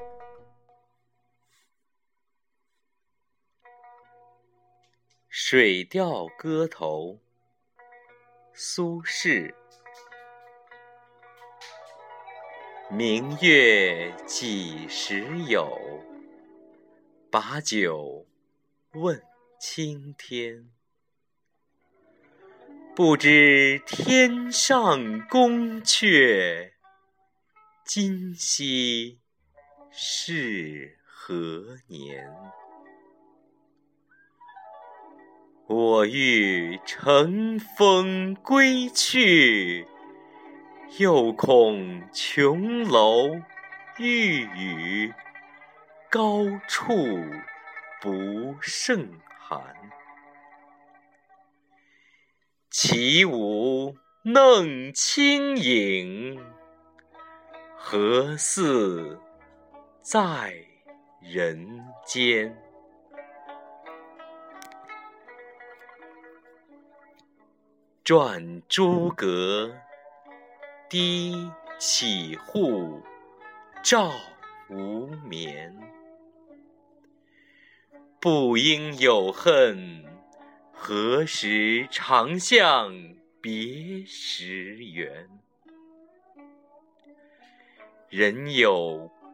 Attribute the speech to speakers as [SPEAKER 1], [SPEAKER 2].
[SPEAKER 1] 《水调歌头·苏轼》明月几时有？把酒问青天。不知天上宫阙，今夕是何年？我欲乘风归去，又恐琼楼玉宇，高处不胜寒。起舞弄清影，何似在人间？转朱阁，低绮户，照无眠。不应有恨，何时长向别时圆？人有